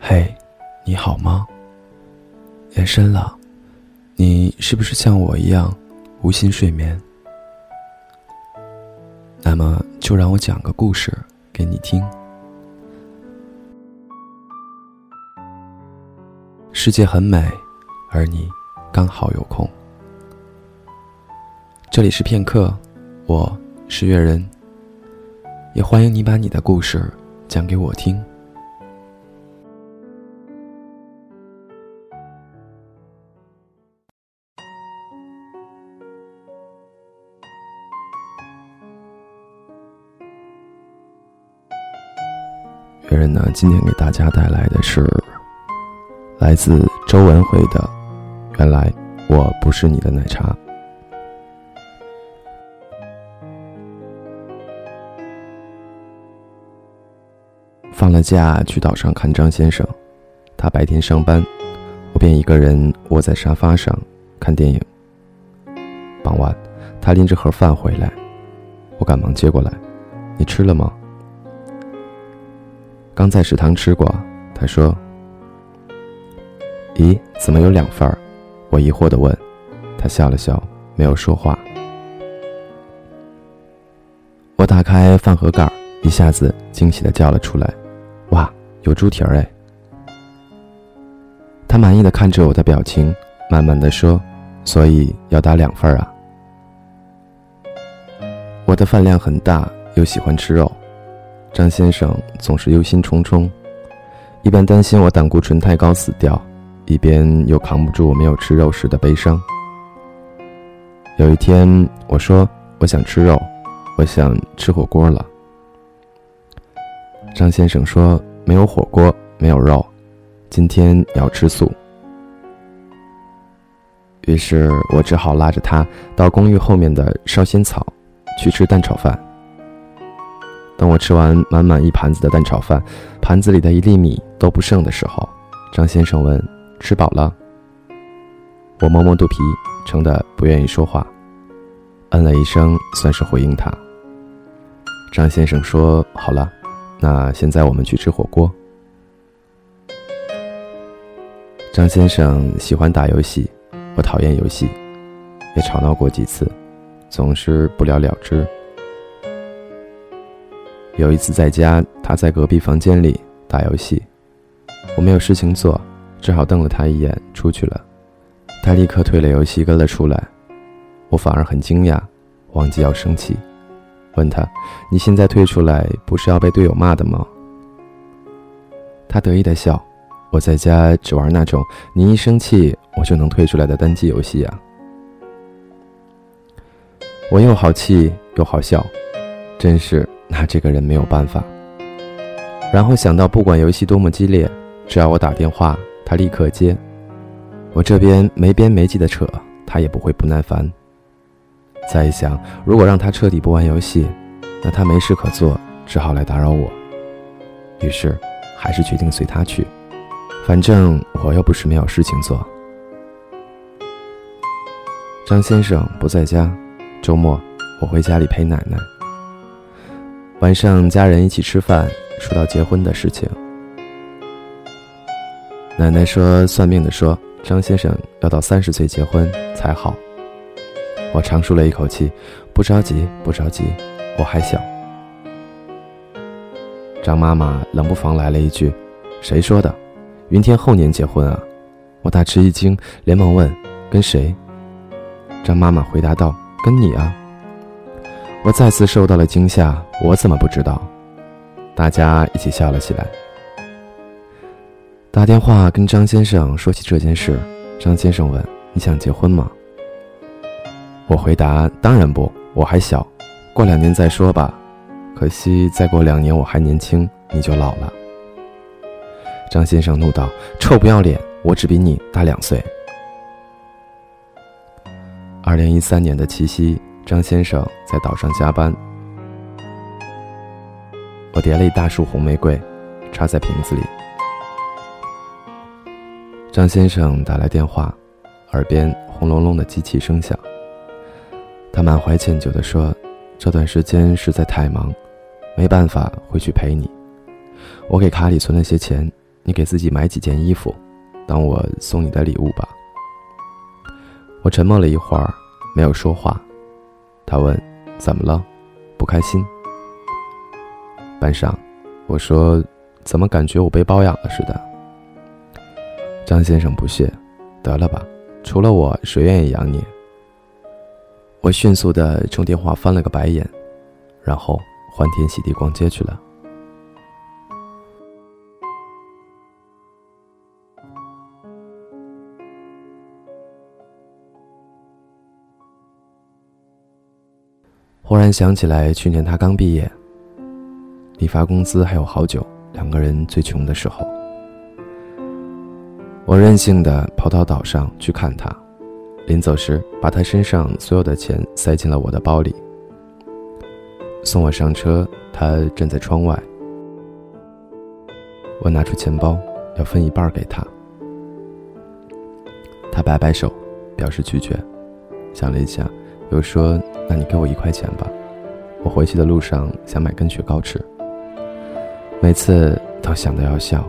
嘿，你好吗？夜深了，你是不是像我一样无心睡眠？那么就让我讲个故事给你听。世界很美，而你刚好有空。这里是片刻，我是月人，也欢迎你把你的故事讲给我听。月人呢，今天给大家带来的是来自周文辉的《原来我不是你的奶茶》。放了假去岛上看张先生，他白天上班，我便一个人窝在沙发上看电影。傍晚，他拎着盒饭回来，我赶忙接过来：“你吃了吗？”刚在食堂吃过，他说：“咦，怎么有两份儿？”我疑惑的问，他笑了笑，没有说话。我打开饭盒盖，一下子惊喜的叫了出来：“哇，有猪蹄儿哎！”他满意的看着我的表情，慢慢的说：“所以要打两份儿啊？”我的饭量很大，又喜欢吃肉。张先生总是忧心忡忡，一边担心我胆固醇太高死掉，一边又扛不住我没有吃肉时的悲伤。有一天，我说我想吃肉，我想吃火锅了。张先生说没有火锅，没有肉，今天要吃素。于是我只好拉着他到公寓后面的烧仙草，去吃蛋炒饭。等我吃完满满一盘子的蛋炒饭，盘子里的一粒米都不剩的时候，张先生问：“吃饱了？”我摸摸肚皮，撑得不愿意说话，嗯了一声，算是回应他。张先生说：“好了，那现在我们去吃火锅。”张先生喜欢打游戏，我讨厌游戏，也吵闹过几次，总是不了了之。有一次在家，他在隔壁房间里打游戏，我没有事情做，只好瞪了他一眼，出去了。他立刻退了游戏，跟了出来。我反而很惊讶，忘记要生气，问他：“你现在退出来，不是要被队友骂的吗？”他得意的笑：“我在家只玩那种你一生气我就能退出来的单机游戏啊。”我又好气又好笑，真是。拿这个人没有办法。然后想到，不管游戏多么激烈，只要我打电话，他立刻接。我这边没边没际的扯，他也不会不耐烦。再一想，如果让他彻底不玩游戏，那他没事可做，只好来打扰我。于是，还是决定随他去，反正我又不是没有事情做。张先生不在家，周末我回家里陪奶奶。晚上，家人一起吃饭，说到结婚的事情。奶奶说：“算命的说，张先生要到三十岁结婚才好。”我长舒了一口气，不着急，不着急，我还小。张妈妈冷不防来了一句：“谁说的？云天后年结婚啊？”我大吃一惊，连忙问：“跟谁？”张妈妈回答道：“跟你啊。”我再次受到了惊吓，我怎么不知道？大家一起笑了起来。打电话跟张先生说起这件事，张先生问：“你想结婚吗？”我回答：“当然不，我还小，过两年再说吧。可惜再过两年我还年轻，你就老了。”张先生怒道：“臭不要脸！我只比你大两岁。”二零一三年的七夕。张先生在岛上加班，我叠了一大束红玫瑰，插在瓶子里。张先生打来电话，耳边轰隆隆的机器声响。他满怀歉疚地说：“这段时间实在太忙，没办法回去陪你。我给卡里存了些钱，你给自己买几件衣服，当我送你的礼物吧。”我沉默了一会儿，没有说话。他问：“怎么了？不开心？”班上，我说：“怎么感觉我被包养了似的？”张先生不屑：“得了吧，除了我，谁愿意养你？”我迅速的冲电话翻了个白眼，然后欢天喜地逛街去了。忽然想起来，去年他刚毕业，离发工资还有好久，两个人最穷的时候，我任性的跑到岛上去看他，临走时把他身上所有的钱塞进了我的包里。送我上车，他站在窗外，我拿出钱包要分一半给他，他摆摆手，表示拒绝，想了一下。又说：“那你给我一块钱吧，我回去的路上想买根雪糕吃。”每次都想到要笑。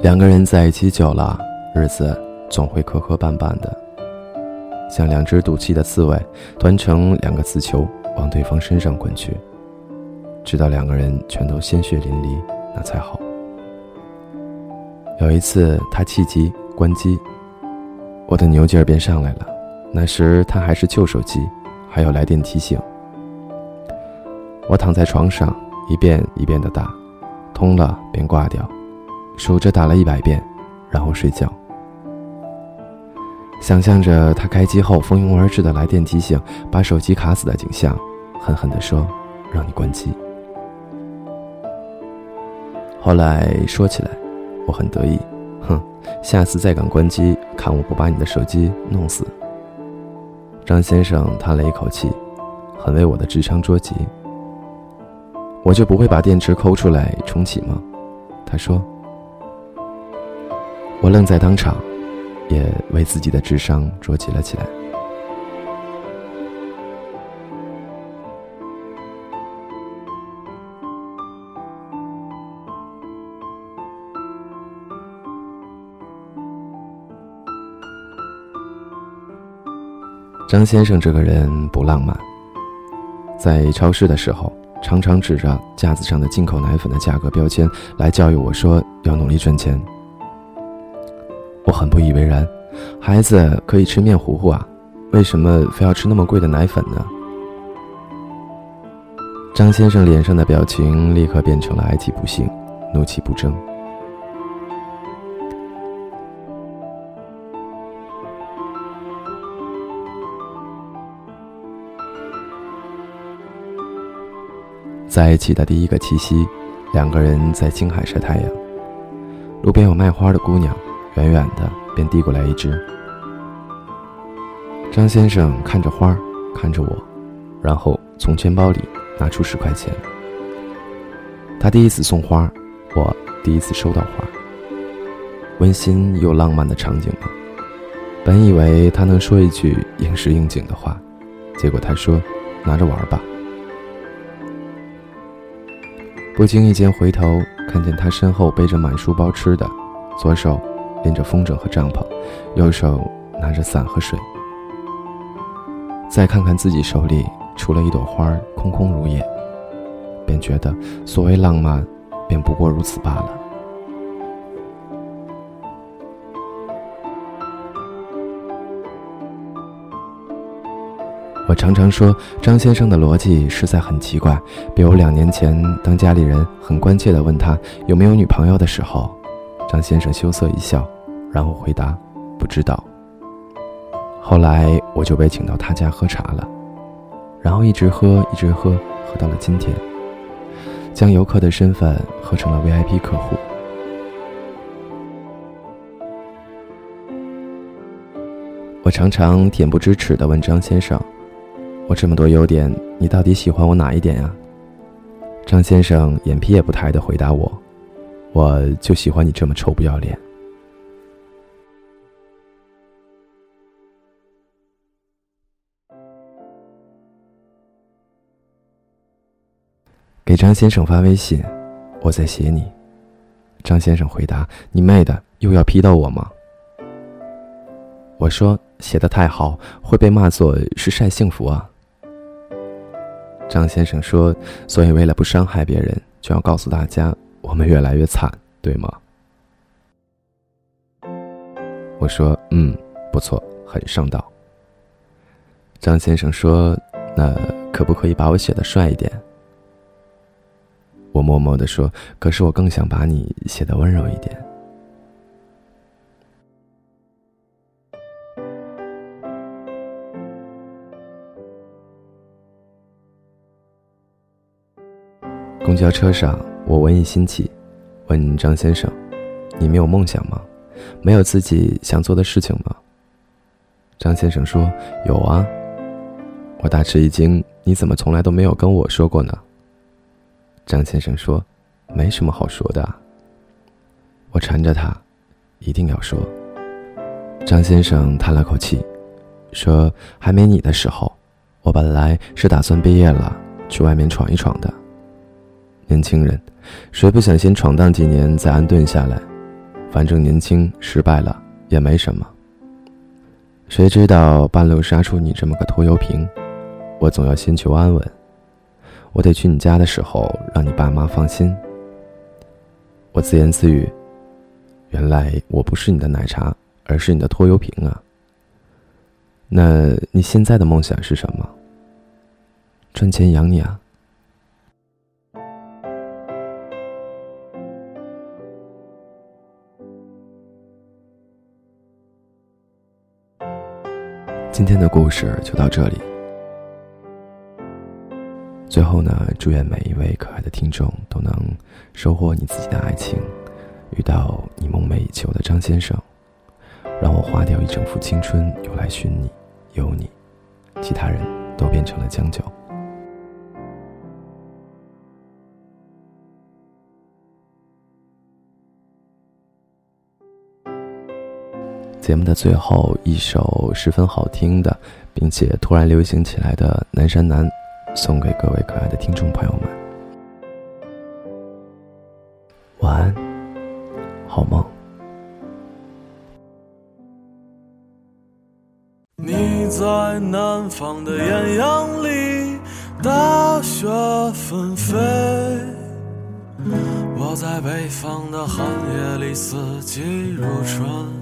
两个人在一起久了，日子总会磕磕绊绊的，像两只赌气的刺猬，团成两个刺球往对方身上滚去，直到两个人全都鲜血淋漓，那才好。有一次，他气急关机。我的牛劲儿便上来了，那时他还是旧手机，还有来电提醒。我躺在床上，一遍一遍的打，通了便挂掉，数着打了一百遍，然后睡觉。想象着他开机后蜂拥而至的来电提醒，把手机卡死的景象，狠狠地说：“让你关机。”后来说起来，我很得意。哼，下次再敢关机，看我不把你的手机弄死！张先生叹了一口气，很为我的智商着急。我就不会把电池抠出来重启吗？他说。我愣在当场，也为自己的智商着急了起来。张先生这个人不浪漫，在超市的时候，常常指着架子上的进口奶粉的价格标签来教育我说要努力赚钱。我很不以为然，孩子可以吃面糊糊啊，为什么非要吃那么贵的奶粉呢？张先生脸上的表情立刻变成了哀其不幸，怒气不争。在一起的第一个七夕，两个人在青海晒太阳。路边有卖花的姑娘，远远的便递过来一支。张先生看着花，看着我，然后从钱包里拿出十块钱。他第一次送花，我第一次收到花。温馨又浪漫的场景吗？本以为他能说一句应时应景的话，结果他说：“拿着玩吧。”不经意间回头，看见他身后背着满书包吃的，左手拎着风筝和帐篷，右手拿着伞和水。再看看自己手里除了一朵花，空空如也，便觉得所谓浪漫，便不过如此罢了。我常常说张先生的逻辑实在很奇怪。比如两年前，当家里人很关切地问他有没有女朋友的时候，张先生羞涩一笑，然后回答：“不知道。”后来我就被请到他家喝茶了，然后一直喝，一直喝，喝到了今天，将游客的身份喝成了 VIP 客户。我常常恬不知耻地问张先生。我这么多优点，你到底喜欢我哪一点呀？张先生眼皮也不抬的回答我：“我就喜欢你这么臭不要脸。”给张先生发微信，我在写你。张先生回答：“你妹的，又要批斗我吗？”我说：“写的太好，会被骂作是晒幸福啊。”张先生说：“所以为了不伤害别人，就要告诉大家，我们越来越惨，对吗？”我说：“嗯，不错，很上道。”张先生说：“那可不可以把我写的帅一点？”我默默的说：“可是我更想把你写的温柔一点。”公交车上，我文艺兴起，问张先生：“你没有梦想吗？没有自己想做的事情吗？”张先生说：“有啊。”我大吃一惊：“你怎么从来都没有跟我说过呢？”张先生说：“没什么好说的。”我缠着他，一定要说。张先生叹了口气，说：“还没你的时候，我本来是打算毕业了去外面闯一闯的。年轻人，谁不想先闯荡几年再安顿下来？反正年轻，失败了也没什么。谁知道半路杀出你这么个拖油瓶，我总要先求安稳。”我得去你家的时候，让你爸妈放心。我自言自语：“原来我不是你的奶茶，而是你的拖油瓶啊。”那你现在的梦想是什么？赚钱养你啊。今天的故事就到这里。最后呢，祝愿每一位可爱的听众都能收获你自己的爱情，遇到你梦寐以求的张先生，让我花掉一整副青春用来寻你，有你，其他人都变成了将就。节目的最后一首十分好听的，并且突然流行起来的《南山南》。送给各位可爱的听众朋友们，晚安，好梦。你在南方的艳阳里，大雪纷飞；我在北方的寒夜里，四季如春。